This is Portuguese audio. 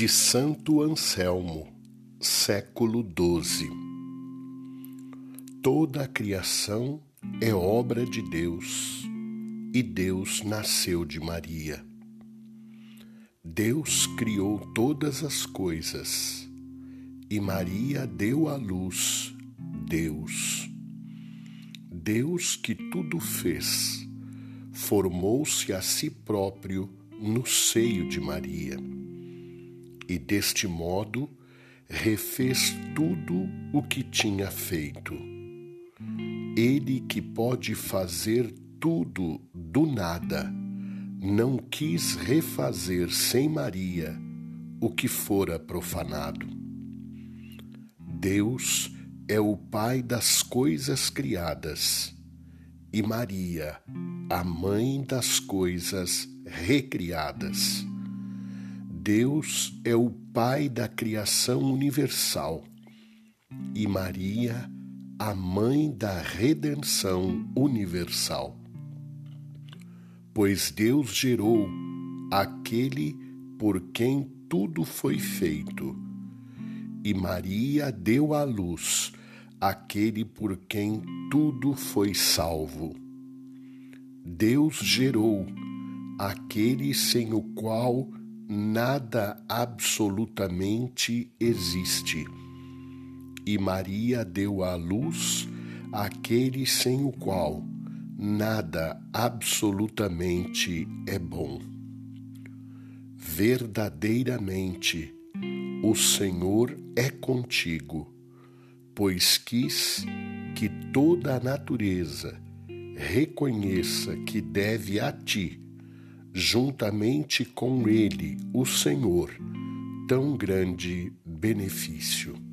de Santo Anselmo, século XII. Toda a criação é obra de Deus e Deus nasceu de Maria. Deus criou todas as coisas e Maria deu à luz Deus. Deus que tudo fez, formou-se a si próprio no seio de Maria e deste modo refez tudo o que tinha feito. Ele que pode fazer tudo do nada, não quis refazer sem Maria o que fora profanado. Deus é o Pai das coisas criadas e Maria, a Mãe das coisas recriadas. Deus é o Pai da criação universal e Maria, a Mãe da redenção universal. Pois Deus gerou aquele por quem tudo foi feito, e Maria deu à luz aquele por quem tudo foi salvo. Deus gerou aquele sem o qual nada absolutamente existe. E Maria deu à luz aquele sem o qual nada absolutamente é bom. Verdadeiramente, o Senhor é contigo, pois quis que toda a natureza reconheça que deve a ti juntamente com ele, o Senhor, tão grande benefício.